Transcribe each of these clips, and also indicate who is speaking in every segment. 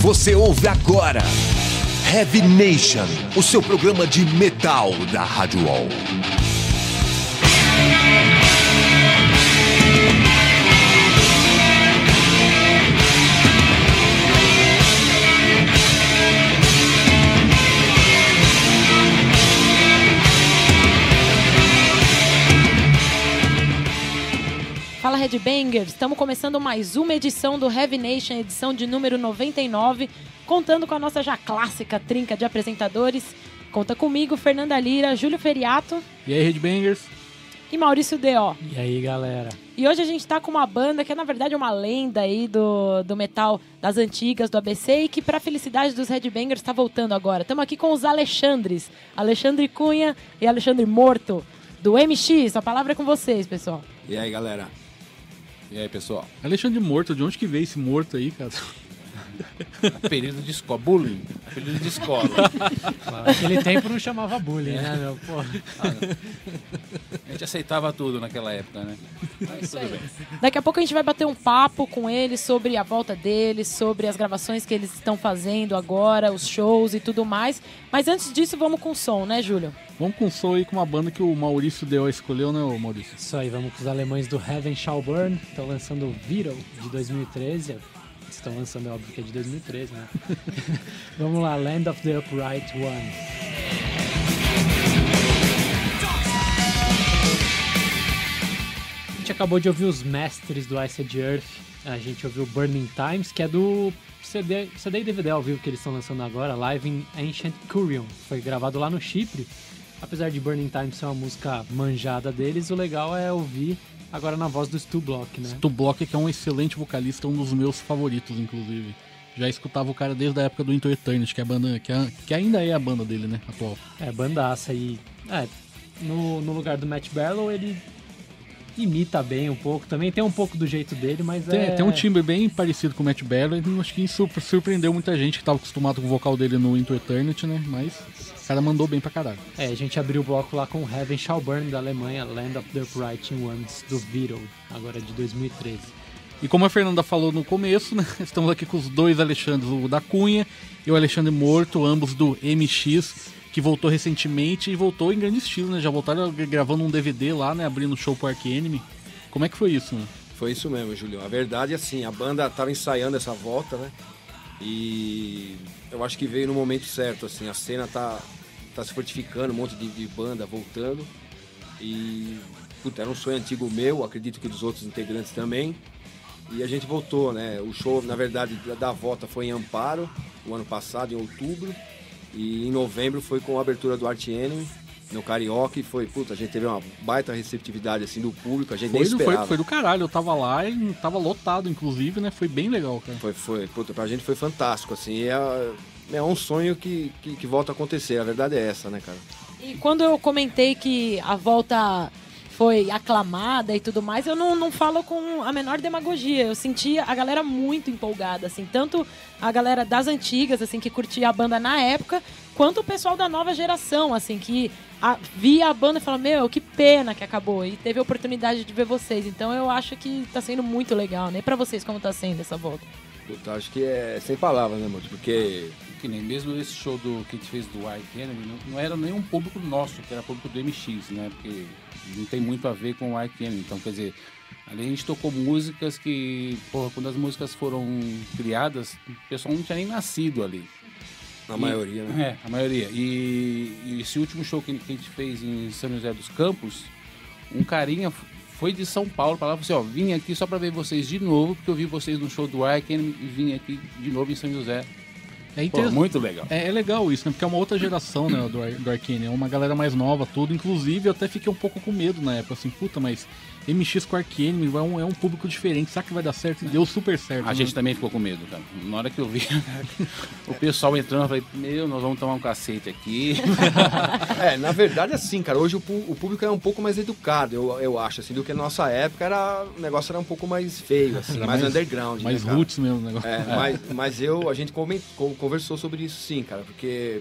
Speaker 1: Você ouve agora Heavy Nation, o seu programa de metal da Rádio Wall.
Speaker 2: Fala Headbangers, estamos começando mais uma edição do Heavy Nation, edição de número 99, contando com a nossa já clássica trinca de apresentadores. Conta comigo, Fernanda Lira, Júlio Feriato
Speaker 3: E aí, Headbangers?
Speaker 2: e Maurício D.O.
Speaker 4: E aí, galera?
Speaker 2: E hoje a gente tá com uma banda que é, na verdade, uma lenda aí do, do metal das antigas, do ABC, e que, pra felicidade dos Headbangers, tá voltando agora. Estamos aqui com os Alexandres, Alexandre Cunha e Alexandre Morto, do MX. A palavra é com vocês, pessoal.
Speaker 5: E aí, galera? E aí, pessoal?
Speaker 3: Alexandre Morto, de onde que veio esse morto aí, cara?
Speaker 5: Apelido de escola. Bullying. Apelido de escola.
Speaker 4: Naquele tempo não chamava bullying, né, meu? Pô.
Speaker 5: A gente aceitava tudo naquela época, né? Mas tudo bem.
Speaker 2: Daqui a pouco a gente vai bater um papo com eles sobre a volta deles, sobre as gravações que eles estão fazendo agora, os shows e tudo mais. Mas antes disso, vamos com o som, né, Júlio?
Speaker 3: Vamos com som aí com uma banda que o Maurício deu escolheu, né, Maurício?
Speaker 4: Isso aí, vamos com os alemães do Heaven Shall Burn. Estão lançando o Viral de 2013. Estão lançando, é óbvio que é de 2013, né? vamos lá, Land of the Upright Ones. Gente acabou de ouvir os mestres do Ice Age Earth. A gente ouviu Burning Times, que é do CD, CD e DVD ao vivo que eles estão lançando agora, Live in Ancient Curium. Foi gravado lá no Chipre. Apesar de Burning Times ser uma música manjada deles, o legal é ouvir agora na voz do Stu Block, né?
Speaker 3: Tu Block, que é um excelente vocalista, um dos meus favoritos, inclusive. Já escutava o cara desde a época do Into Eternity, que, é a banda, que, é- que ainda é a banda dele, né, atual.
Speaker 4: É, bandaça. E, é, no, no lugar do Matt Barlow, ele imita bem um pouco. Também tem um pouco do jeito dele, mas
Speaker 3: Tem,
Speaker 4: é...
Speaker 3: tem um timbre bem parecido com o Matt Bello, e acho que surpre- surpreendeu muita gente que estava acostumado com o vocal dele no Into Eternity, né, mas o cara mandou bem pra caralho.
Speaker 4: É, a gente abriu o bloco lá com Heaven Shall Burn da Alemanha, Land of the Upright Ones do Beatle, agora de 2013.
Speaker 3: E como a Fernanda falou no começo, né, estamos aqui com os dois Alexandres, o da Cunha e o Alexandre Morto, ambos do MX, que voltou recentemente e voltou em grande estilo, né? Já voltaram gravando um DVD lá, né? Abrindo show pro Ark Enemy. Como é que foi isso, né?
Speaker 5: Foi isso mesmo, Julião. A verdade é assim, a banda tava ensaiando essa volta, né? E eu acho que veio no momento certo, assim. A cena tá, tá se fortificando, um monte de, de banda voltando. E, puta, era um sonho antigo meu, acredito que dos outros integrantes também. E a gente voltou, né? O show, na verdade, da, volta foi em Amparo, o ano passado, em outubro. E em novembro foi com a abertura do Art Enemy, no Carioca. E foi, puta, a gente teve uma baita receptividade, assim, do público. A gente
Speaker 3: Foi,
Speaker 5: nem esperava.
Speaker 3: foi, foi do caralho, eu tava lá e tava lotado, inclusive, né? Foi bem legal, cara.
Speaker 5: Foi, foi, puta, pra gente foi fantástico, assim, é, é um sonho que, que, que volta a acontecer, a verdade é essa, né, cara?
Speaker 2: E quando eu comentei que a volta foi aclamada e tudo mais, eu não, não falo com a menor demagogia. Eu senti a galera muito empolgada, assim, tanto a galera das antigas, assim, que curtia a banda na época, quanto o pessoal da nova geração, assim, que a- via a banda e falava, meu, que pena que acabou. E teve a oportunidade de ver vocês. Então eu acho que tá sendo muito legal, né? E pra vocês, como tá sendo essa volta?
Speaker 5: Puta, acho que é sem palavras, né, mano? Porque
Speaker 6: Que nem mesmo esse show do, que a gente fez do White Enemy, não, não era nenhum público nosso, que era público do MX, né? Porque não tem muito a ver com o White Enemy. Então, quer dizer, ali a gente tocou músicas que, porra, quando as músicas foram criadas, o pessoal não tinha nem nascido ali.
Speaker 5: a
Speaker 6: E-
Speaker 5: maioria, né?
Speaker 6: É, a maioria. E, e esse último show que, que a gente fez em São José dos Campos, um carinha foi de São Paulo para lá e falou assim, ó, vim aqui só para ver vocês de novo, porque eu vi vocês no show do Ark e vim aqui de novo em São José.
Speaker 3: É
Speaker 6: Pô, muito legal.
Speaker 3: É, é legal isso, né? Porque é uma outra geração, né, do, Ar- do Arcane. É uma galera mais nova, tudo. Inclusive, eu até fiquei um pouco com medo na época, assim, puta, mas MX com Arcane é um, é um público diferente. Será que vai dar certo? Deu super certo.
Speaker 6: A
Speaker 3: né?
Speaker 6: gente também ficou com medo, cara. Na hora que eu vi o pessoal entrando, eu falei, meu, nós vamos tomar um cacete aqui.
Speaker 5: É, na verdade, assim, cara, hoje o, o público é um pouco mais educado, eu, eu acho, assim, do que na nossa época era, o negócio era um pouco mais feio, assim,
Speaker 3: Era
Speaker 5: mais,
Speaker 3: mais-
Speaker 5: underground,
Speaker 3: Mais
Speaker 5: né, cara?
Speaker 3: roots mesmo o negócio.
Speaker 5: É, mas, mas eu, a gente comen- co- conversou sobre isso sim, cara, porque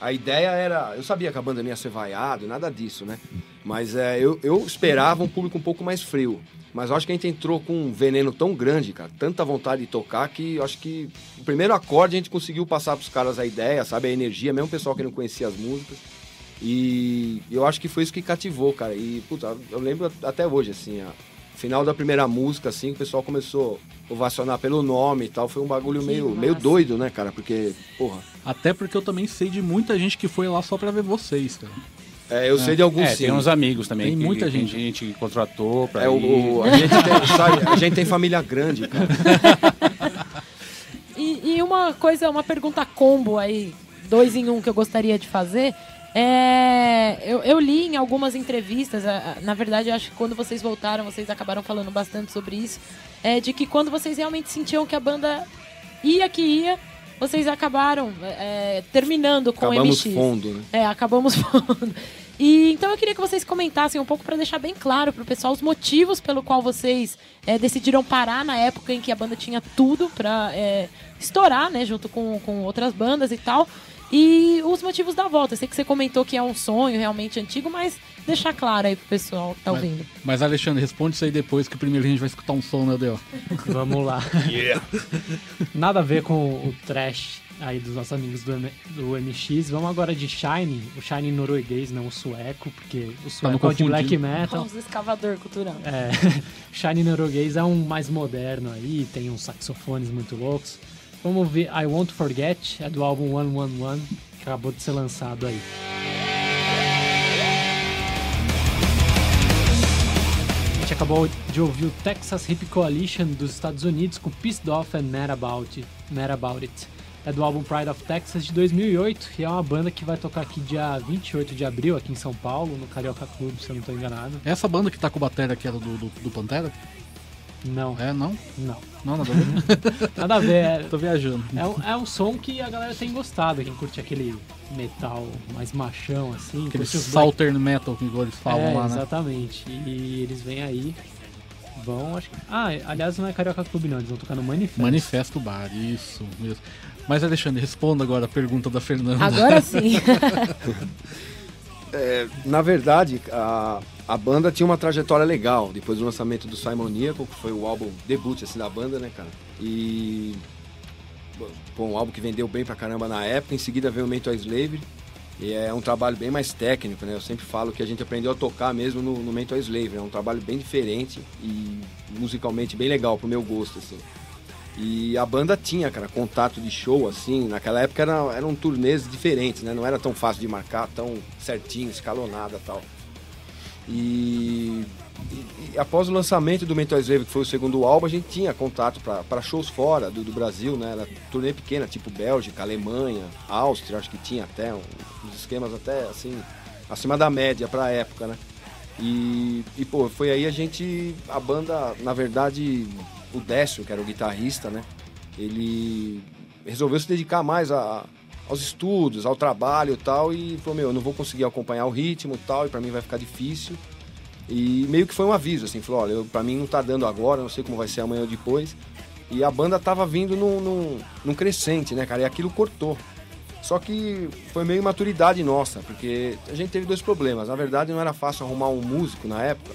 Speaker 5: a ideia era. Eu sabia que a banda não ia ser vaiado, nada disso, né? Mas é, eu, eu esperava um público um pouco mais frio. Mas eu acho que a gente entrou com um veneno tão grande, cara, tanta vontade de tocar, que eu acho que o primeiro acorde a gente conseguiu passar pros caras a ideia, sabe, a energia, mesmo o pessoal que não conhecia as músicas. E eu acho que foi isso que cativou, cara. E, puta, eu lembro até hoje, assim, a final da primeira música, assim, o pessoal começou a ovacionar pelo nome e tal. Foi um bagulho
Speaker 2: Que
Speaker 5: meio,
Speaker 2: massa.
Speaker 5: meio doido, né, cara? Porque, porra,
Speaker 3: Até porque eu também sei de muita gente que foi lá só pra ver vocês, cara.
Speaker 5: É, eu sei de alguns
Speaker 6: É,
Speaker 5: sim.
Speaker 6: tem uns amigos também.
Speaker 3: Tem
Speaker 6: que-
Speaker 3: muita
Speaker 6: que
Speaker 3: gente.
Speaker 6: A gente contratou pra
Speaker 5: É, o, a, gente tem, sabe, a gente tem família grande, cara.
Speaker 2: E, e uma coisa, uma pergunta combo aí, dois em um que eu gostaria de fazer. É, eu, eu li em algumas entrevistas, na verdade, eu acho que quando vocês voltaram, vocês acabaram falando bastante sobre isso, é, de que quando vocês realmente sentiam que a banda ia que ia, vocês acabaram é, terminando com
Speaker 5: Acabamos
Speaker 2: o MX.
Speaker 5: fundo, né?
Speaker 2: É, acabamos fundo. E então eu queria que vocês comentassem um pouco para deixar bem claro pro pessoal os motivos pelo qual vocês é, decidiram parar na época em que a banda tinha tudo pra é, estourar, né, junto com, com outras bandas e tal. E os motivos da volta. Eu sei que você comentou que é um sonho realmente antigo, mas deixar claro aí pro pessoal que tá ouvindo.
Speaker 3: Mas, Alexandre, responde isso aí depois, que primeiro a gente vai escutar um som, né, Del?
Speaker 4: Vamos lá. Nada a ver com o trash aí dos nossos amigos do, M- do MX. Vamos agora de Shine, o Shine norueguês, não o sueco, porque o
Speaker 3: não
Speaker 4: sueco é de black metal.
Speaker 2: Vamos escavador cultural.
Speaker 4: É, Shine norueguês é um mais moderno aí, tem uns saxofones muito loucos. Vamos ouvir I Won't Forget, é do álbum 111, que acabou de ser lançado aí. A gente acabou de ouvir o Texas Hip Coalition dos Estados Unidos com Pissed Off and Mad About It. Mad About It. É do álbum Pride of Texas de 2008 e é uma banda que vai tocar aqui dia 28 de abril, aqui em São Paulo, no Carioca Club, se eu não estou enganado.
Speaker 3: Essa banda que tá com o batera que era do, do, do Pantera?
Speaker 4: Não,
Speaker 3: É, não?
Speaker 4: não.
Speaker 3: Não, nada a ver.
Speaker 4: Nada a ver. é-
Speaker 3: Tô viajando.
Speaker 4: É um, é um som que a galera tem gostado, quem curte aquele metal mais machão, assim.
Speaker 3: Aquele
Speaker 4: os black-
Speaker 3: Metal que eles falam
Speaker 4: é,
Speaker 3: lá, né?
Speaker 4: exatamente. E eles vêm aí, vão, acho que... Ah, aliás, não é Carioca Clube não, eles vão tocar no Manifesto.
Speaker 3: Manifesto Bar, isso mesmo. Mas, Alexandre, responda agora a pergunta da Fernanda.
Speaker 2: Agora sim.
Speaker 5: É, na verdade, a, a banda tinha uma trajetória legal depois do lançamento do Simoníaco, que foi o álbum debut assim, da banda, né, cara? E. Pô, um álbum que vendeu bem pra caramba na época. Em seguida veio o Mental Slavery. E é um trabalho bem mais técnico, né? Eu sempre falo que a gente aprendeu a tocar mesmo no, no Mental Slavery. É um trabalho bem diferente e musicalmente bem legal pro meu gosto, assim. E a banda tinha, cara, contato de show, assim. Naquela época era, eram turnês diferentes, né? Não era tão fácil de marcar, tão certinho, escalonada tal. E, e- e após o lançamento do Mental Slave, que foi o segundo álbum, a gente tinha contato para shows fora do, do Brasil, né? Era turnê pequena, tipo Bélgica, Alemanha, Áustria, acho que tinha até um- uns esquemas até assim, acima da média pra época, né? E, e pô, foi aí a gente, a banda, na verdade, o Décio, que era o guitarrista, né? Ele resolveu se dedicar mais a, aos estudos, ao trabalho e tal, e falou, meu, eu não vou conseguir acompanhar o ritmo e tal, e pra mim vai ficar difícil. E meio que foi um aviso, assim, falou, olha, pra mim não tá dando agora, não sei como vai ser amanhã ou depois. E a banda tava vindo num, num, num crescente, né, cara? E aquilo cortou. Só que foi meio imaturidade nossa, porque a gente teve dois problemas. Na verdade, não era fácil arrumar um músico na época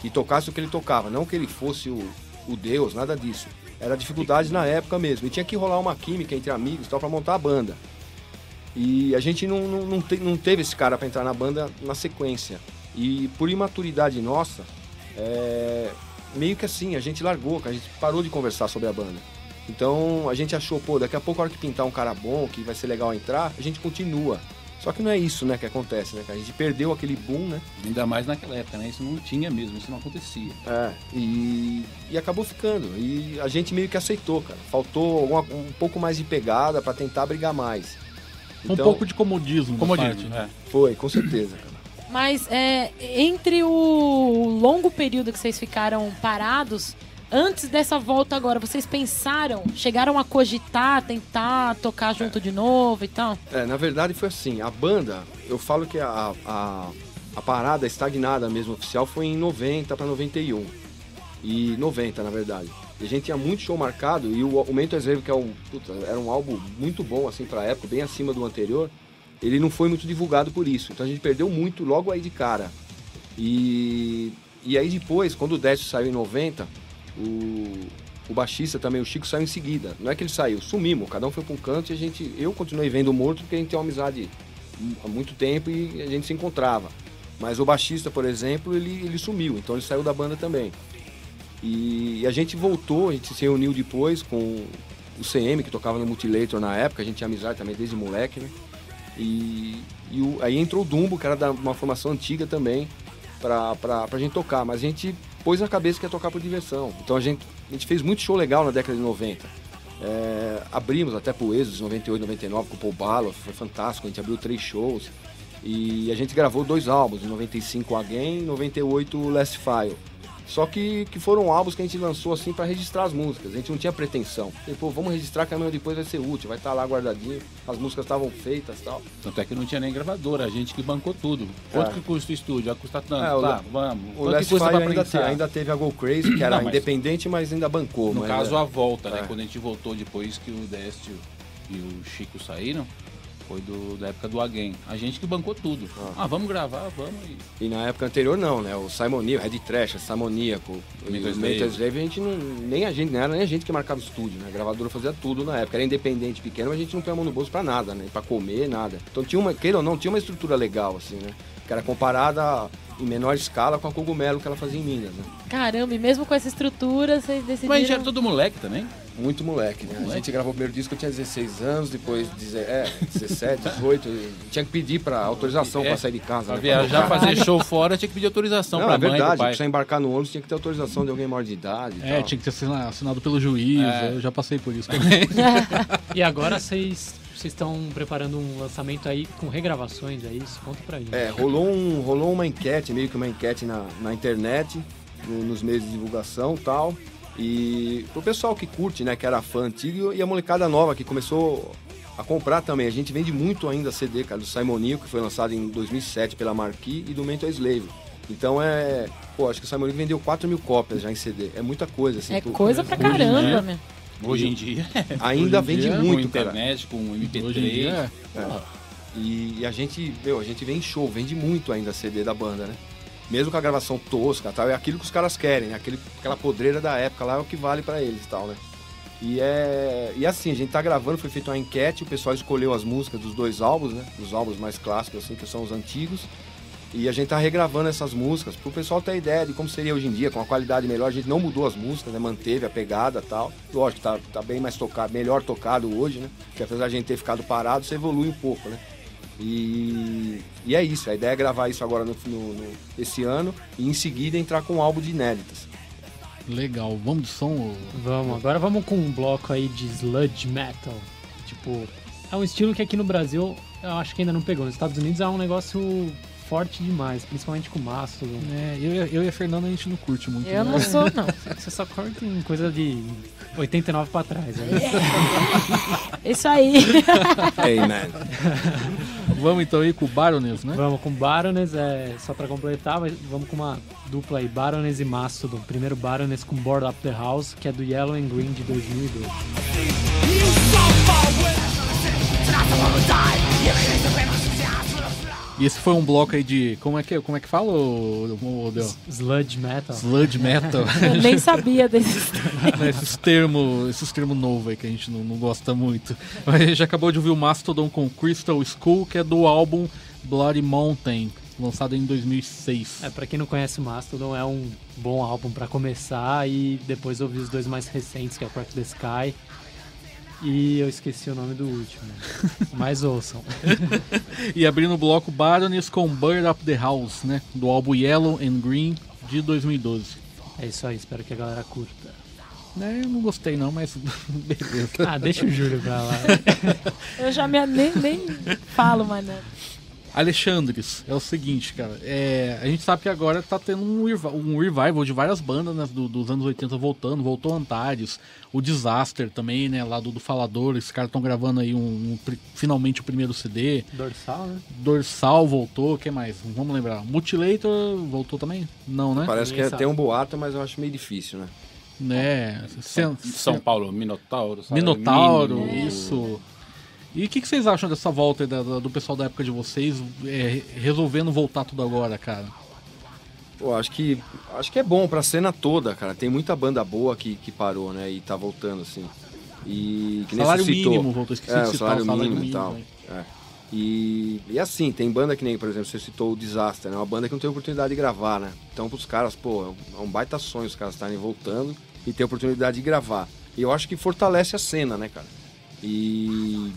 Speaker 5: que tocasse o que ele tocava. Não que ele fosse o, o Deus, nada disso. Era dificuldade na época mesmo. E tinha que rolar uma química entre amigos e tal pra montar a banda. E a gente não, não, não, te- não teve esse cara pra entrar na banda na sequência. E por imaturidade nossa, é, meio que assim, a gente largou, a gente parou de conversar sobre a banda. Então a gente achou, pô, daqui a pouco a hora que pintar um cara bom, que vai ser legal entrar, a gente continua. Só que não é isso, né, que acontece, né? cara? A gente perdeu aquele boom, né?
Speaker 6: Ainda mais naquela época, né? Isso não tinha mesmo, isso não acontecia.
Speaker 5: É, e, e acabou ficando. E a gente meio que aceitou, cara. Faltou alguma- um pouco mais de pegada pra tentar brigar mais.
Speaker 3: Um
Speaker 5: Então,
Speaker 3: pouco de comodismo.
Speaker 6: Comodismo,
Speaker 3: parte, né?
Speaker 6: é.
Speaker 5: Foi, com certeza, cara.
Speaker 2: Mas é, entre o longo período que vocês ficaram parados, antes dessa volta agora, vocês pensaram, chegaram a cogitar, tentar tocar junto de novo e tal?
Speaker 5: É, na verdade foi assim, a banda, eu falo que a, a, a parada estagnada mesmo oficial foi em 90 para 91. E 90, na verdade. E a gente tinha muito show marcado e o, o Slave, que é um, puta, era um álbum muito bom assim pra época, bem acima do anterior, ele não foi muito divulgado por isso. Então a gente perdeu muito logo aí de cara. E, e aí depois, quando o Décio saiu em 90, o, o baixista também, o Chico, saiu em seguida. Não é que ele saiu, sumimos, cada um foi para um canto e a gente, eu continuei vendo o Morto porque a gente tem uma amizade há muito tempo e a gente se encontrava. Mas o baixista, por exemplo, ele, ele sumiu, então ele saiu da banda também. E, e a gente voltou, a gente se reuniu depois com o CM, que tocava no Mutilator na época, a gente tinha amizade também desde moleque, né? E, e o- aí entrou o Dumbo, que era da uma formação antiga também, pra, pra, pra gente tocar. Mas a gente pôs na cabeça que ia tocar por diversão. Então a gente, a gente fez muito show legal na década de 90. É, abrimos até pro Exodus, 98, 99, com o Paul Balo, foi fantástico, a gente abriu três shows. E a gente gravou dois álbuns, em 95 Again e 98 Last File. Só que, que foram álbuns que a gente lançou assim para registrar as músicas. A gente não tinha pretensão. E, pô, vamos registrar que amanhã depois vai ser útil, vai estar lá guardadinho. As músicas estavam feitas e tal.
Speaker 6: Tanto é que não tinha nem gravadora, a gente que bancou tudo. Quanto
Speaker 5: É.
Speaker 6: que custa o estúdio? Vai custar tanto,
Speaker 5: É, o
Speaker 6: tá, vamos.
Speaker 5: O
Speaker 6: Quanto que
Speaker 5: Last
Speaker 6: custa pra
Speaker 5: ainda, te- ainda teve a Go Crazy, que era
Speaker 6: Não, mas-
Speaker 5: independente, mas ainda bancou.
Speaker 6: No caso,
Speaker 5: ainda-
Speaker 6: a volta, né?
Speaker 5: É.
Speaker 6: Quando a gente voltou depois que o Décio e o Chico saíram, foi do, da época do Again. A gente que bancou tudo. Ah, vamos gravar, vamos. E...
Speaker 5: E na época anterior não, né? O Simoníaco, Red Trash, Simoníaco, o
Speaker 6: Mental Slave.
Speaker 5: A gente não. Nem a gente, não era nem a gente que marcava estúdio, né? A gravadora fazia tudo na época. Era independente, pequeno, mas a gente não põe a mão no bolso pra nada, né? Pra comer, nada. Então tinha uma, queira ou não, tinha uma estrutura legal, assim, né? Que era comparada em menor escala com a cogumelo que ela fazia em Minas, né?
Speaker 2: Caramba, e mesmo com essa estrutura, vocês decidiram...
Speaker 6: Mas a gente era todo moleque também.
Speaker 5: Muito moleque, né? A
Speaker 6: Moleque.
Speaker 5: gente gravou o primeiro disco, eu tinha 16 anos, depois é, 17, 18. e Tinha que pedir pra autorização
Speaker 6: É,
Speaker 5: pra sair de casa.
Speaker 6: Pra
Speaker 5: né?
Speaker 6: viajar,
Speaker 5: tocar.
Speaker 6: fazer show fora, tinha que pedir autorização
Speaker 5: Não,
Speaker 6: pra
Speaker 5: é
Speaker 6: mãe,
Speaker 5: verdade,
Speaker 6: pro pai.
Speaker 5: pra embarcar no ônibus tinha que ter autorização de alguém maior de idade
Speaker 3: É,
Speaker 5: tal.
Speaker 3: tinha que ter assina- assinado pelo juiz,
Speaker 6: É.
Speaker 3: eu já passei por isso também.
Speaker 4: E agora vocês vocês estão preparando um lançamento aí com regravações, é isso? Conta pra gente.
Speaker 5: É, rolou, um, rolou uma enquete, meio que uma enquete na, na internet, no- nos meios de divulgação e tal. E pro pessoal que curte, né, que era fã antigo, e a molecada nova que começou a comprar também. A gente vende muito ainda CD, cara, do Simoninho, que foi lançado em 2007 pela Marquis, e do Mental Slave. Então é. Pô, acho que o Simoninho vendeu 4 mil cópias já em CD. É muita coisa, assim.
Speaker 2: É
Speaker 5: pro-
Speaker 2: coisa pra
Speaker 6: Hoje,
Speaker 2: caramba,
Speaker 6: né?
Speaker 2: meu.
Speaker 6: Hoje em dia,
Speaker 5: Ainda
Speaker 3: Hoje em
Speaker 5: vende
Speaker 3: dia,
Speaker 5: muito,
Speaker 6: com
Speaker 5: cara.
Speaker 6: internet, com MP3.
Speaker 3: Hoje em dia,
Speaker 5: É. E, e a gente, meu, a gente vem em show, vende muito ainda CD da banda, né? Mesmo com a gravação tosca tal, é aquilo que os caras querem, né? Aquele, aquela podreira da época lá é o que vale pra eles e tal, né? E é. E assim, a gente tá gravando, foi feita uma enquete, o pessoal escolheu as músicas dos dois álbuns, né? Os álbuns mais clássicos, assim, que são os antigos. E a gente tá regravando essas músicas pro pessoal ter ideia de como seria hoje em dia, com a qualidade melhor. A gente não mudou as músicas, né? Manteve a pegada tal. Lógico, tá, tá bem mais tocado, melhor tocado hoje, né? Porque apesar de a gente ter ficado parado, você evolui um pouco, né? E, e é isso, a ideia é gravar isso agora no, no- no- esse ano e em seguida entrar com um álbum de inéditas.
Speaker 3: legal. Vamos de som? ô?
Speaker 4: Vamos, agora vamos com um bloco aí de sludge metal. Tipo, é um estilo que aqui no Brasil eu acho que ainda não pegou. Nos Estados Unidos é um negócio forte demais, principalmente com o Mastodon.
Speaker 3: É, eu, e- eu e a Fernanda a gente não curte muito.
Speaker 2: Eu
Speaker 3: né?
Speaker 2: não sou, não.
Speaker 4: Você só corta em coisa de 89 pra trás. Né?
Speaker 2: Isso aí.
Speaker 5: Man.
Speaker 3: Vamos então aí com o Baroness, né?
Speaker 4: Vamos com Baroness, é, só pra completar, vamos com uma dupla aí, Baroness e Mastodon. Primeiro Baroness com Board Up the House, que é do Yellow and Green de 2002.
Speaker 3: E esse foi um bloco aí de. Como é que, como é que fala, o, o, o Del?
Speaker 4: Sludge Metal.
Speaker 3: Sludge metal.
Speaker 2: Eu nem sabia desses.
Speaker 3: né, esses termos esses termos novos aí que a gente não, não gosta muito. A gente acabou de ouvir o Mastodon com Crystal Skull, que é do álbum Bloody Mountain, lançado em 2006.
Speaker 4: É, pra quem não conhece o Mastodon, é um bom álbum pra começar e depois ouvir os dois mais recentes, que é o Crack the Sky. E eu esqueci o nome do último. Mas ouçam.
Speaker 3: E abrindo o bloco Baroness com Bird Up the House, né? Do álbum Yellow and Green de 2012.
Speaker 4: É isso aí, espero que a galera curta.
Speaker 3: Né, eu não gostei não, mas beleza.
Speaker 4: Ah, deixa o Júlio pra lá.
Speaker 2: Eu já me, nem, nem falo mais nada.
Speaker 3: Alexandres, é o seguinte, cara. é, a gente sabe que agora tá tendo um, um revival de várias bandas né, do- dos anos 80 voltando. Voltou Antares, o Disaster também, né? Lá do, do Falador. Esses caras estão gravando aí um, um finalmente o primeiro CD.
Speaker 4: Dorsal, né?
Speaker 3: Dorsal voltou, o que mais? Vamos lembrar. Mutilator voltou também? Não, né?
Speaker 5: Parece que é- tem um boato, mas eu acho meio difícil, né?
Speaker 3: Né? Sen-
Speaker 6: São Paulo, Minotauro. sabe?
Speaker 3: Minotauro,
Speaker 6: Mino.
Speaker 3: isso. E o que, que vocês acham dessa volta da- da- do pessoal da época de vocês é, resolvendo voltar tudo agora, cara?
Speaker 5: Pô, acho que acho que é bom pra cena toda, cara. Tem muita banda boa que, que parou, né? E tá voltando, assim. E que
Speaker 3: Salário
Speaker 5: citou.
Speaker 3: mínimo, voltou, esqueci
Speaker 5: é,
Speaker 3: de citar
Speaker 5: salário,
Speaker 3: o salário
Speaker 5: mínimo, e
Speaker 3: mínimo,
Speaker 5: tal.
Speaker 3: né?
Speaker 5: É. E, e assim, tem banda que nem, por exemplo, você citou o Disaster, né? Uma banda que não tem oportunidade de gravar, né? Então pros caras, pô, é um baita sonho os caras estarem voltando e ter oportunidade de gravar. E eu acho que fortalece a cena, né, cara? E,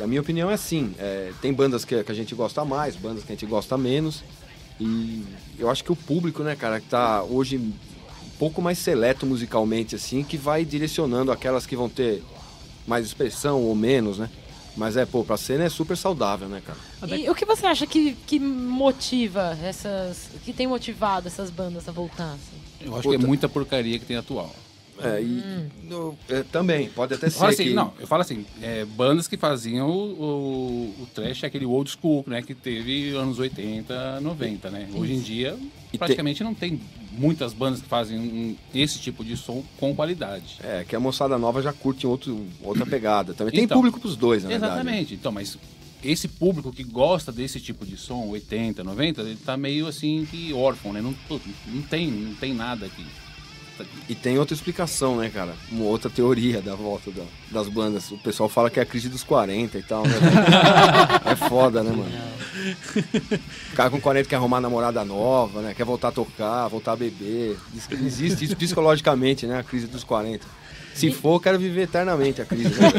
Speaker 5: e a minha opinião é assim, é, tem bandas que, que a gente gosta mais, bandas que a gente gosta menos. E eu acho que o público, né, cara, que tá hoje um pouco mais seleto musicalmente, assim, que vai direcionando aquelas que vão ter mais expressão ou menos, né? Mas é, pô, pra cena é super saudável, né, cara?
Speaker 2: E o que você acha que, que motiva essas. que tem motivado essas bandas a voltar? assim?
Speaker 6: Eu acho que é
Speaker 5: Puta.
Speaker 6: muita porcaria que tem atual.
Speaker 5: É, e no- é, também, pode até ser
Speaker 6: assim,
Speaker 5: que...
Speaker 6: não, eu falo assim, é, bandas que faziam o, o, o trash, aquele old school, né, que teve anos 80, 90, né? Hoje em dia,
Speaker 5: E
Speaker 6: praticamente não tem muitas bandas que fazem um- esse tipo de som com qualidade.
Speaker 5: É, que a moçada nova já curte outro, outra pegada. Também tem
Speaker 6: Então,
Speaker 5: público pros dois, na verdade. né?
Speaker 6: Exatamente. Então, mas esse público que gosta desse tipo de som, 80, 90, ele tá meio assim que órfão, né? Não, não tem, não tem nada aqui.
Speaker 5: E tem outra explicação, né, cara? Uma outra teoria da volta da- das bandas. O pessoal fala que é a crise dos 40 e tal, né? é foda, né, mano? O cara com 40 quer arrumar namorada nova, né? Quer voltar a tocar, voltar a beber. Diz que Existe isso psicologicamente, né? A crise dos 40. Se for, eu quero viver eternamente a crise. Né?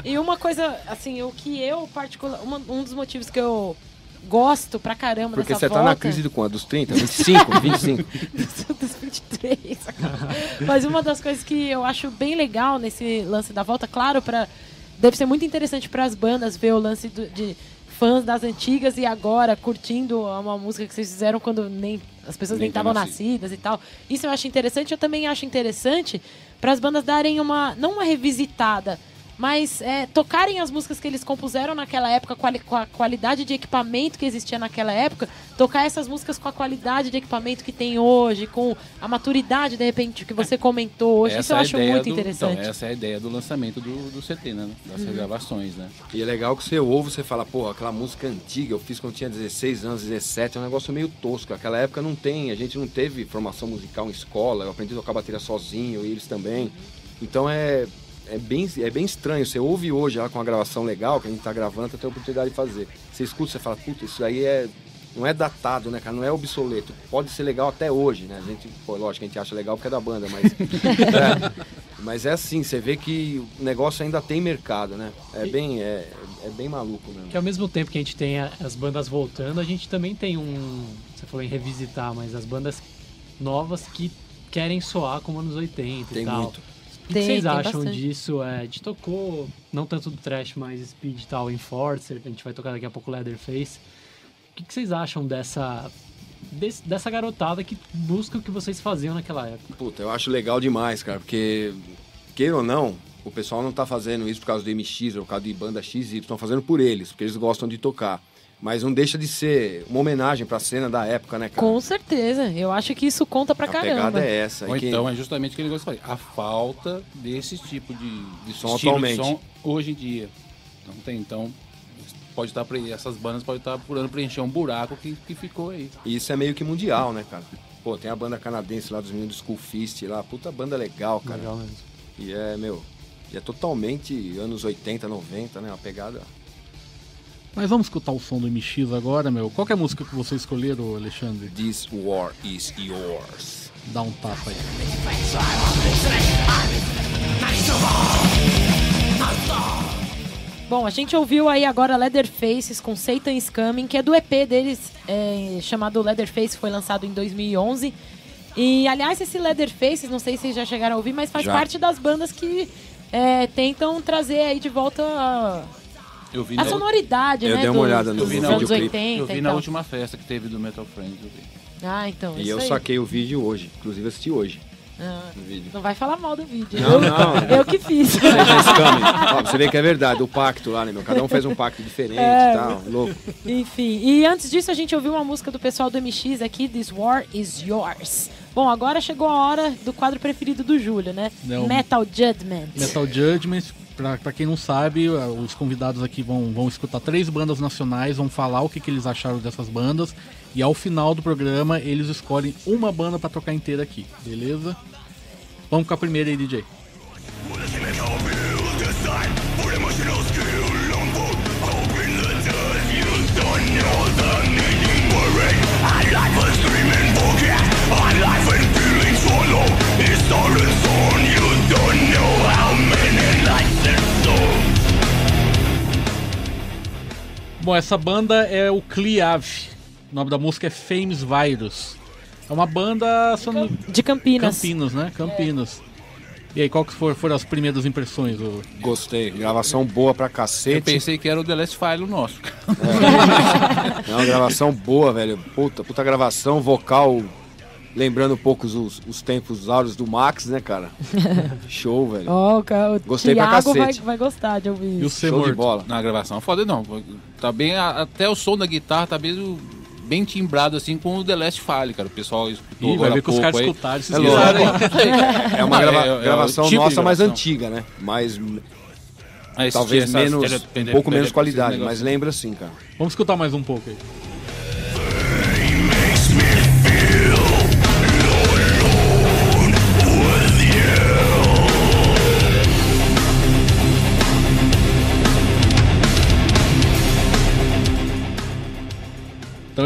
Speaker 2: E uma coisa, assim, o que eu particular. uma- um dos motivos que eu gosto pra caramba
Speaker 5: Porque
Speaker 2: dessa
Speaker 5: você
Speaker 2: volta...
Speaker 5: tá na crise do quanto? Dos 30? 25? 25?
Speaker 2: dos 23. Mas uma das coisas que eu acho bem legal nesse lance da volta, claro, para deve ser muito interessante para as bandas ver o lance do- de fãs das antigas e agora curtindo uma música que vocês fizeram quando nem as pessoas nem
Speaker 6: tá
Speaker 2: estavam nascidas e tal. Isso eu acho interessante. Eu também acho interessante para as bandas darem uma não uma revisitada, mas é, tocarem as músicas que eles compuseram naquela época quali- com a qualidade de equipamento que existia naquela época, tocar essas músicas com a qualidade de equipamento que tem hoje, com a maturidade de repente que você comentou hoje. Isso eu
Speaker 6: é
Speaker 2: acho muito
Speaker 6: do-
Speaker 2: interessante.
Speaker 6: Então, essa é a ideia do lançamento do, do CT, né? Das regravações, né?
Speaker 5: E é legal que você ouve, você fala, porra, aquela música antiga, eu fiz quando tinha 16 anos, 17, é um negócio meio tosco. Aquela época não tem, a gente não teve formação musical em escola, eu aprendi a tocar bateria sozinho, e eles também. Então é, é, bem, é bem estranho. Você ouve hoje ela com uma gravação legal, que a gente tá gravando, tem a oportunidade de fazer. Você escuta, você fala, puta, isso aí é. Não é datado, né, cara? Não é obsoleto. Pode ser legal até hoje, né? A gente, pô, lógico, a gente acha legal porque é da banda, mas. é, mas é assim, você vê que o negócio ainda tem mercado, né? É bem, é, é bem maluco mesmo.
Speaker 4: Que ao mesmo tempo que a gente tem a- as bandas voltando, a gente também tem um. Você falou em revisitar, mas as bandas novas que querem soar como anos 80
Speaker 5: Tem
Speaker 4: e tal.
Speaker 5: muito.
Speaker 4: O que
Speaker 2: Tem,
Speaker 4: vocês
Speaker 2: tem
Speaker 4: acham
Speaker 2: bastante.
Speaker 4: disso? É, a gente tocou, não tanto do trash, mas speed e tal, Enforcer, a gente vai tocar daqui a pouco Leatherface. O que, que vocês acham dessa, desse- dessa garotada que busca o que vocês faziam naquela época?
Speaker 5: Puta, eu acho legal demais, cara, porque, queira ou não, o pessoal não tá fazendo isso por causa do MX ou por causa de banda XY, estão fazendo por eles, porque eles gostam de tocar. Mas não deixa de ser uma homenagem pra cena da época, né, cara?
Speaker 2: Com certeza. Eu acho que isso conta pra
Speaker 5: a
Speaker 2: caramba.
Speaker 5: pegada é essa.
Speaker 6: Ou
Speaker 5: e que-
Speaker 6: então é justamente o que ele gosta de falar, a falta desse tipo de,
Speaker 5: De som atualmente.
Speaker 6: de som hoje em dia. Não tem, então pode estar pre- essas bandas podem estar procurando preencher um buraco que, que ficou aí.
Speaker 5: E isso é meio que mundial, né, cara? Pô, tem a banda canadense lá dos meninos do School Fist lá, puta banda legal, cara.
Speaker 4: Legal mesmo.
Speaker 5: E é, meu, e é totalmente anos 80, 90, né? Uma pegada.
Speaker 3: Mas vamos escutar o som do MX agora, meu. Qual que é a música que você escolheram, Alexandre?
Speaker 5: This war is yours.
Speaker 3: Dá um tapa aí.
Speaker 2: Bom, a gente ouviu aí agora Leatherfaces com Satan's Coming, que é do EP deles, é, chamado Leatherface, foi lançado em 2011. E, aliás, esse Leatherfaces, não sei se vocês já chegaram a ouvir, mas faz
Speaker 5: Já.
Speaker 2: parte das bandas que é, tentam trazer aí de volta a,
Speaker 6: Eu vi
Speaker 2: a
Speaker 6: na,
Speaker 2: sonoridade,
Speaker 5: Eu
Speaker 2: né?
Speaker 5: dei uma olhada no
Speaker 2: anos. 80
Speaker 6: eu vi na última festa que teve do Metal Friends. Eu vi.
Speaker 2: Ah, então,
Speaker 5: E
Speaker 2: isso
Speaker 5: eu
Speaker 2: aí.
Speaker 5: saquei o vídeo hoje. Inclusive assisti hoje
Speaker 2: Ah,
Speaker 5: vídeo.
Speaker 2: não vai falar mal do vídeo.
Speaker 5: Não,
Speaker 2: eu,
Speaker 5: não.
Speaker 2: eu que fiz.
Speaker 5: Ó, você vê que é verdade, o pacto lá, né, meu? Cada um fez um pacto diferente
Speaker 2: É.
Speaker 5: e tal, louco.
Speaker 2: Enfim, e antes disso a gente ouviu uma música do pessoal do MX aqui, This War Is Yours. Bom, agora chegou a hora do quadro preferido do Júlio, né?
Speaker 3: Não.
Speaker 2: Metal Judgment.
Speaker 3: Metal Judgment, pra quem não sabe, uh, os convidados aqui vão, vão escutar três bandas nacionais, vão falar o que, que eles acharam dessas bandas. E ao final do programa, eles escolhem uma banda pra tocar inteira aqui, beleza? Vamos com a primeira aí, DJ. Bom, essa banda é o Cliave. O nome da música é Famous Virus. É uma banda. eu não me-
Speaker 2: De Campinas.
Speaker 3: Campinas, né? Campinas. E aí, qual que for- foram as primeiras impressões?
Speaker 5: Gostei. Gravação boa pra
Speaker 6: Eu
Speaker 5: cacete.
Speaker 6: pensei que era o The Last File nosso.
Speaker 5: É uma gravação boa, velho. Puta, puta gravação, vocal. Lembrando um pouco os, os tempos áureos do Max, né, cara? Show, velho.
Speaker 2: Ó, cara, o
Speaker 5: Gostei pra
Speaker 2: Thiago vai,
Speaker 5: cacete.
Speaker 2: vai gostar de ouvir
Speaker 3: E o
Speaker 2: isso.
Speaker 5: Show de bola.
Speaker 6: Na gravação é foda, não. Tá bem, até o som da guitarra tá bem, bem timbrado assim com o The Last File, cara. O pessoal escutou
Speaker 3: Ih, vai ver que os caras escutaram, se
Speaker 5: É? É uma grava-
Speaker 6: é- é
Speaker 5: gravação
Speaker 6: tipo
Speaker 5: nossa mais
Speaker 6: gravação.
Speaker 5: antiga, né? Mais,
Speaker 6: Ah,
Speaker 5: talvez menos, um pouco menos qualidade, mas lembra sim, cara.
Speaker 3: Vamos escutar mais um pouco aí.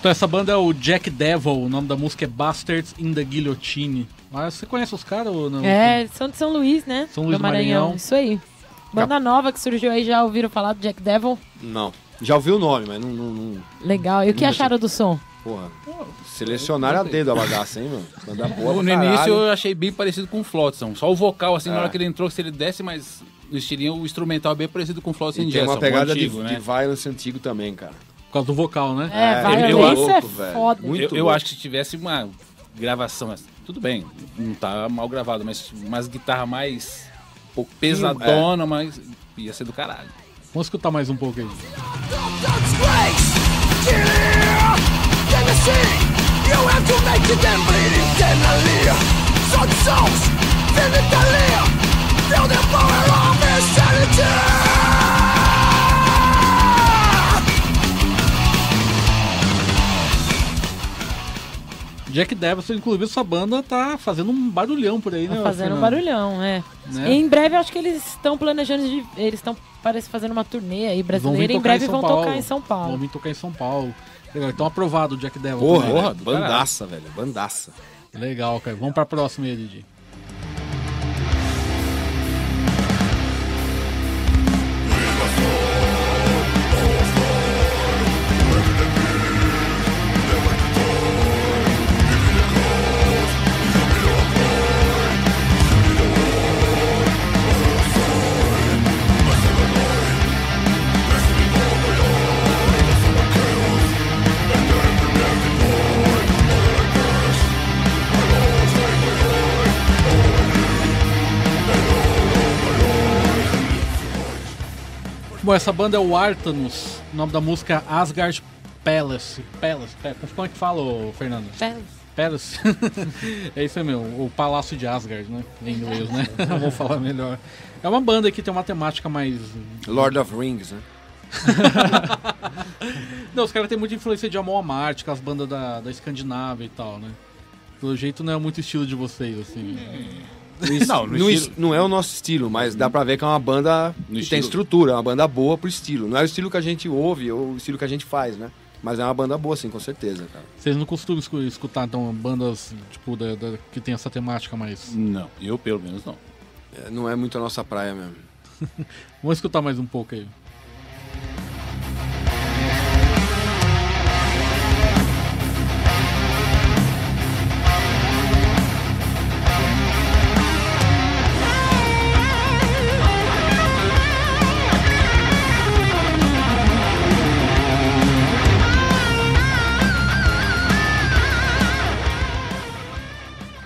Speaker 3: Então essa banda é o Jack Devil, o nome da música é Bastards in the Guillotine. Mas você conhece os caras ou não?
Speaker 2: É, são de São Luís, né?
Speaker 3: São Luís
Speaker 2: do
Speaker 3: do Maranhão.
Speaker 2: Isso aí. Banda nova que surgiu aí, já ouviram falar do Jack Devil?
Speaker 5: Não. Já ouvi o nome, mas não. não, não-
Speaker 2: Legal. E o que
Speaker 5: Nunca
Speaker 2: acharam do som?
Speaker 5: porra. Selecionaram a dedo a bagaça, hein, mano? Banda boa
Speaker 6: No início eu achei bem parecido com o Flotsam. Só o vocal, assim, na
Speaker 5: É.
Speaker 6: hora que ele entrou, se ele desse, mas no estilinho, o instrumental é bem parecido com o Flotsam
Speaker 5: E tem uma pegada
Speaker 6: o antigo,
Speaker 5: de,
Speaker 6: né?
Speaker 5: de violence antigo também, cara.
Speaker 3: Por causa do vocal, né?
Speaker 2: É,
Speaker 5: É,
Speaker 6: eu- eu-
Speaker 2: é
Speaker 5: louco, velho.
Speaker 2: foda.
Speaker 5: Muito
Speaker 6: eu, eu
Speaker 5: louco.
Speaker 6: acho que se tivesse uma gravação, assim, tudo bem, não tá mal gravado, mas umas guitarras mais um pouco pesadona, mas ia ser do caralho.
Speaker 3: Vamos escutar mais um pouco aí. Jack Devil, inclusive essa banda tá fazendo um barulhão por aí, né?
Speaker 2: Tá fazendo um barulhão, é.
Speaker 3: Né?
Speaker 2: Em breve acho que eles estão planejando de. Eles estão, parece, fazendo uma turnê aí
Speaker 3: Vão
Speaker 2: brasileira. Em breve
Speaker 3: São
Speaker 2: vão
Speaker 3: Paulo.
Speaker 2: tocar em São
Speaker 3: Vão
Speaker 2: Paulo.
Speaker 3: vir tocar em São Paulo. Legal, então aprovado o Jack Devil.
Speaker 5: Porra,
Speaker 3: também.
Speaker 6: Porra,
Speaker 5: bandaça, velho. Bandaça.
Speaker 3: Legal, cara. Vamos pra próxima aí, Didi. Bom, essa banda é o Artanus. O nome da música é Asgard Palace. Palace. Palace. Como é que fala, ô, Fernando?
Speaker 2: É,
Speaker 3: Palace. é isso aí mesmo, o Palácio de Asgard, né? Em inglês, né? Vamos falar melhor. É uma banda que tem uma temática mais.
Speaker 5: Lord of Rings, né?
Speaker 3: Não, os caras têm muita influência de Amon Amarth, com as bandas da, da Escandinávia e tal, né? Pelo jeito não é muito estilo de vocês, assim.
Speaker 6: Não, no
Speaker 5: Não,
Speaker 6: estilo-
Speaker 5: es- não é o nosso estilo, mas dá pra ver que é uma banda que tem
Speaker 6: estilo-
Speaker 5: estrutura, é uma banda boa pro estilo. Não é o estilo que a gente ouve ou o estilo que a gente faz, né? Mas é uma banda boa, sim, com certeza, cara.
Speaker 3: Vocês não costumam escu- escutar, então, bandas, tipo, da, da- que tem essa temática mais.
Speaker 6: Não, eu pelo menos não.
Speaker 5: É, não é muito a nossa praia mesmo.
Speaker 3: Vamos escutar mais um pouco aí.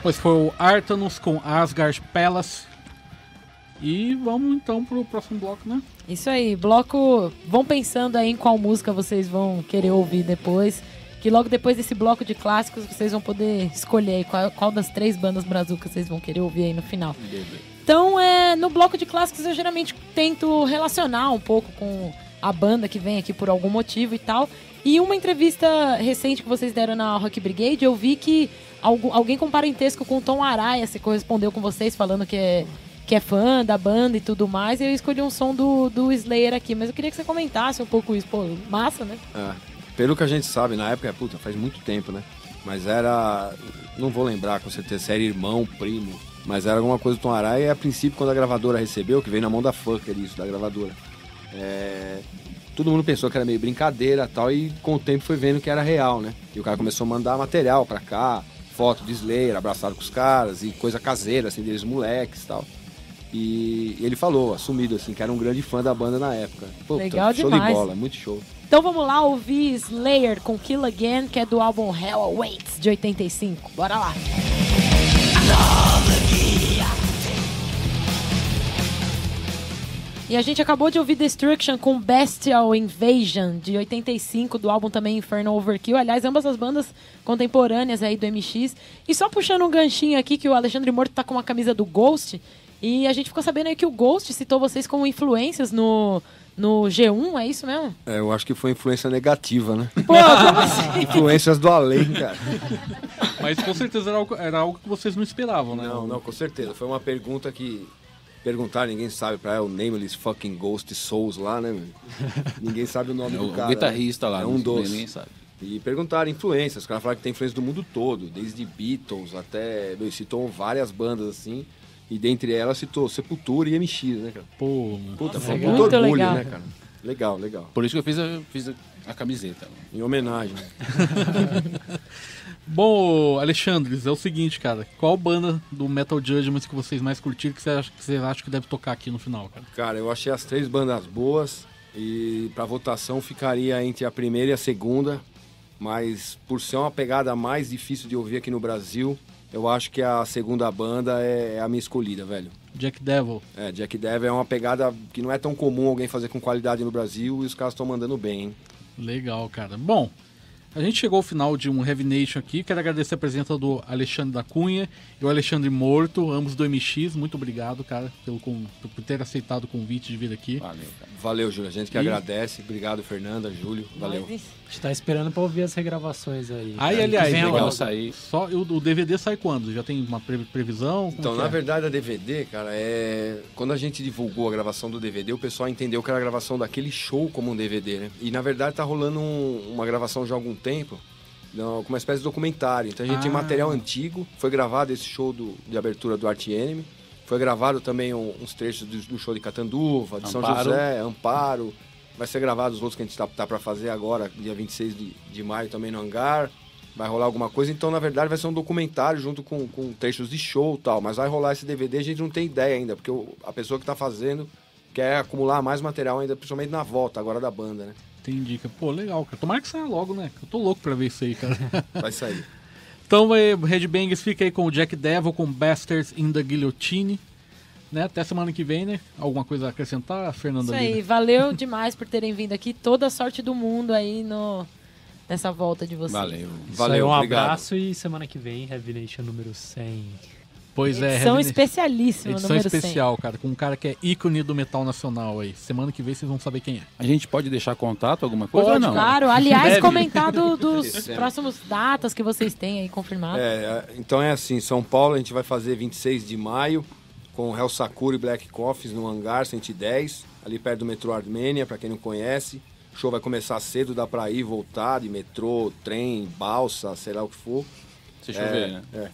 Speaker 3: Pois foi o Artanus com Asgard Palace. E vamos então pro próximo bloco, né?
Speaker 2: Isso aí, bloco. Vão pensando aí em qual música vocês vão querer ouvir depois. Que logo depois desse bloco de clássicos vocês vão poder escolher qual, qual das três bandas brazucas vocês vão querer ouvir aí no final. Então, é, no bloco de clássicos eu geralmente tento relacionar um pouco com a banda que vem aqui por algum motivo e tal. E uma entrevista recente que vocês deram na Rock Brigade, eu vi que algu- alguém com parentesco com o Tom Araya se correspondeu com vocês falando que é, que é fã da banda e tudo mais. E eu escolhi um som do, do Slayer aqui, mas eu queria que você comentasse um pouco isso. Pô, massa, né?
Speaker 5: É, pelo que a gente sabe, na época, puta, faz muito tempo, né? Mas era. Não vou lembrar com certeza se era irmão, primo. Mas era alguma coisa do Tom Araya e a princípio, quando a gravadora recebeu, que veio na mão da Fucker isso, da gravadora. é, Todo mundo pensou que era meio brincadeira tal, e com o tempo foi vendo que era real, né? E o cara começou a mandar material pra cá, foto de Slayer, abraçado com os caras, e coisa caseira, assim, deles moleques e tal. E ele falou, assumido, assim, que era um grande fã da banda na época. Puta,
Speaker 2: Legal
Speaker 5: show
Speaker 2: demais.
Speaker 5: de bola, muito show.
Speaker 2: Então vamos lá ouvir Slayer com Kill Again, que é do álbum Hell Awaits, de 85. Bora lá! E a gente acabou de ouvir Destruction com Bestial Invasion, de 85, do álbum também Infernal Overkill. Aliás, ambas as bandas contemporâneas aí do MX. E só puxando um ganchinho aqui, que o Alexandre Morto tá com uma camisa do Ghost. E a gente ficou sabendo aí que o Ghost citou vocês como influências no, no G1, é isso mesmo?
Speaker 5: É, eu acho que foi influência negativa, né?
Speaker 2: Pô, como assim?
Speaker 5: Influências do além, cara.
Speaker 3: Mas com certeza era algo, era algo que vocês não esperavam, né?
Speaker 5: Não, não, com certeza. Foi uma pergunta que perguntaram, ninguém sabe pra ela, o Nameless fucking Ghost Souls lá, né? Ninguém sabe o nome
Speaker 6: É
Speaker 5: do
Speaker 6: o
Speaker 5: cara.
Speaker 6: guitarrista lá,
Speaker 5: É
Speaker 6: não
Speaker 5: um dos.
Speaker 6: ninguém sabe.
Speaker 5: E perguntaram influências. Os caras falaram que tem influência do mundo todo, desde Beatles até. meu, Citou várias bandas assim. E dentre elas citou Sepultura e MX, né, cara?
Speaker 3: Pô.
Speaker 5: Puta,
Speaker 2: Nossa,
Speaker 5: foi um
Speaker 2: legal.
Speaker 5: puto orgulho,
Speaker 2: Muito legal.
Speaker 5: né, cara? Legal, legal.
Speaker 6: Por isso que eu fiz a, fiz a, a camiseta.
Speaker 5: Em homenagem.
Speaker 3: Bom, Alexandre, é o seguinte, cara. Qual banda do Metal Judgment que vocês mais curtiram que você acha que, você acha que deve tocar aqui no final, cara?
Speaker 5: Cara, eu achei as três bandas boas e pra votação ficaria entre a primeira e a segunda, mas por ser uma pegada mais difícil de ouvir aqui no Brasil, eu acho que a segunda banda é, é a minha escolhida, velho.
Speaker 3: Jack Devil.
Speaker 5: É, Jack Devil é uma pegada que não é tão comum alguém fazer com qualidade no Brasil e os caras estão mandando bem, hein?
Speaker 3: Legal, cara. Bom, a gente chegou ao final de um Heavy Nation aqui. Quero agradecer a presença do Alexandre da Cunha e o Alexandre Morto, ambos do MX. Muito obrigado, cara, pelo, por ter aceitado o convite de vir aqui.
Speaker 6: Valeu, cara.
Speaker 5: Valeu, Júlio. A gente que
Speaker 3: E-
Speaker 5: agradece. Obrigado, Fernanda, Júlio. Valeu.
Speaker 2: Mas,
Speaker 4: A gente tá esperando pra ouvir as regravações aí.
Speaker 3: Aí, aliás,
Speaker 4: vem
Speaker 3: legal.
Speaker 6: sair.
Speaker 3: Só o, DVD sai quando? Já tem uma pre- previsão? Como
Speaker 5: Então, na
Speaker 3: é?
Speaker 5: verdade, a DVD, cara, é. Quando a gente divulgou a gravação do DVD, o pessoal entendeu que era a gravação daquele show como um DVD, né? E na verdade tá rolando um- uma gravação já há algum tempo, uma espécie de documentário. Então a gente tem
Speaker 3: Ah.
Speaker 5: material antigo, foi gravado esse show do- de abertura do Art Enemy. Foi gravado também um- uns trechos do, do show de Catanduva, de São
Speaker 6: Amparo.
Speaker 5: José, Amparo. Vai ser gravado os outros que a gente tá, tá para fazer agora, dia 26 de, de maio também no Hangar. Vai rolar alguma coisa, então na verdade vai ser um documentário junto com, com trechos de show e tal. Mas vai rolar esse DVD, a gente não tem ideia ainda, porque o- a pessoa que tá fazendo quer acumular mais material ainda, principalmente na volta agora da banda, né?
Speaker 3: Entendi. Pô, legal, cara. Tomara que saia logo, né? Eu tô louco pra ver isso aí, cara.
Speaker 5: Vai sair.
Speaker 3: Então, vai, Headbangers fica aí com o Jack Devil, com Bastards in the Guillotine. Né? Até semana que vem, né? Alguma coisa a acrescentar, Fernanda?
Speaker 2: Isso aí,
Speaker 3: Lira?
Speaker 2: valeu demais por terem vindo aqui. Toda a sorte do mundo aí no, nessa volta de vocês.
Speaker 6: Valeu.
Speaker 4: Isso aí,
Speaker 5: Valeu,
Speaker 4: um
Speaker 5: obrigado.
Speaker 4: abraço e semana que vem, Heavy Nation número 100.
Speaker 3: Pois é,
Speaker 2: Edição
Speaker 3: Heavy-
Speaker 2: especialíssima,
Speaker 3: Edição
Speaker 2: número 100.
Speaker 3: especial, cara, com um cara que é ícone do metal nacional aí. Semana que vem vocês vão saber quem é.
Speaker 6: A gente pode deixar contato, alguma coisa
Speaker 3: Pode,
Speaker 6: ou não?
Speaker 2: Claro, aliás,
Speaker 3: Deve.
Speaker 2: comentar do- dos
Speaker 5: Esquecemos.
Speaker 2: próximos datas que vocês têm aí confirmado.
Speaker 5: É, é, então é assim, São Paulo a gente vai fazer 26 de maio com Hell Sakura e Black Coffees no Hangar 110, ali perto do metrô Armênia, pra quem não conhece. O show vai começar cedo, dá pra ir, voltar de metrô, trem, balsa, sei lá o que for.
Speaker 6: Se chover, né?
Speaker 5: É.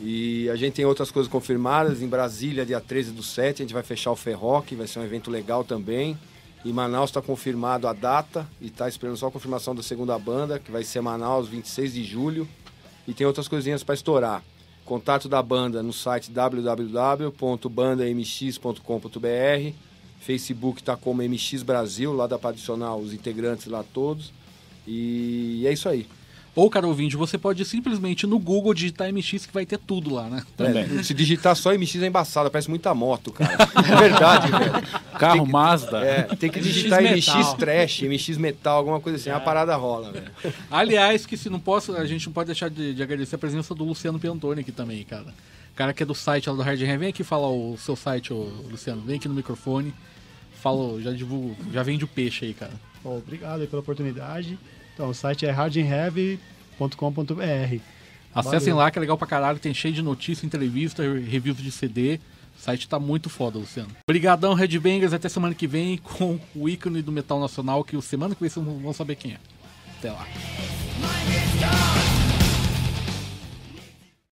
Speaker 5: E a gente tem outras coisas confirmadas. Em Brasília, dia 13 do 7, a gente vai fechar o Ferroc, vai ser um evento legal também. Em Manaus está confirmado a data e está esperando só a confirmação da segunda banda, que vai ser Manaus 26 de julho. E tem outras coisinhas para estourar. Contato da banda no site www.bandamx.com.br. Facebook está como MX Brasil, lá dá para adicionar os integrantes lá todos. E é isso aí.
Speaker 3: Ou, cara ouvinte, você pode simplesmente no Google digitar MX que vai ter tudo lá, né?
Speaker 6: Também.
Speaker 5: Se digitar só MX é embaçado, parece muita moto, cara. É verdade, velho.
Speaker 6: Carro Mazda.
Speaker 5: É, tem que
Speaker 4: MX
Speaker 5: digitar MX,
Speaker 4: metal.
Speaker 5: trash, MX metal, alguma coisa assim, a parada rola, velho.
Speaker 3: Aliás, que se não posso, a gente não pode deixar de, de agradecer a presença do Luciano Piantoni aqui também, cara. O cara que é do site lá do Hard Heavy. Vem aqui falar o seu site, ô, Luciano. Vem aqui no microfone. Fala, já divulgo, já vende o peixe aí, cara.
Speaker 7: Bom, obrigado aí pela oportunidade. Então, o site é hardandheavy.com.br.
Speaker 3: Acessem
Speaker 7: Valeu.
Speaker 3: lá, que é legal pra caralho. Tem cheio de notícia, entrevista, reviews de CD. O site tá muito foda, Luciano. Obrigadão, Red Bangers. Até semana que vem com o ícone do metal nacional, que o semana que vem vocês vão saber quem é. Até lá.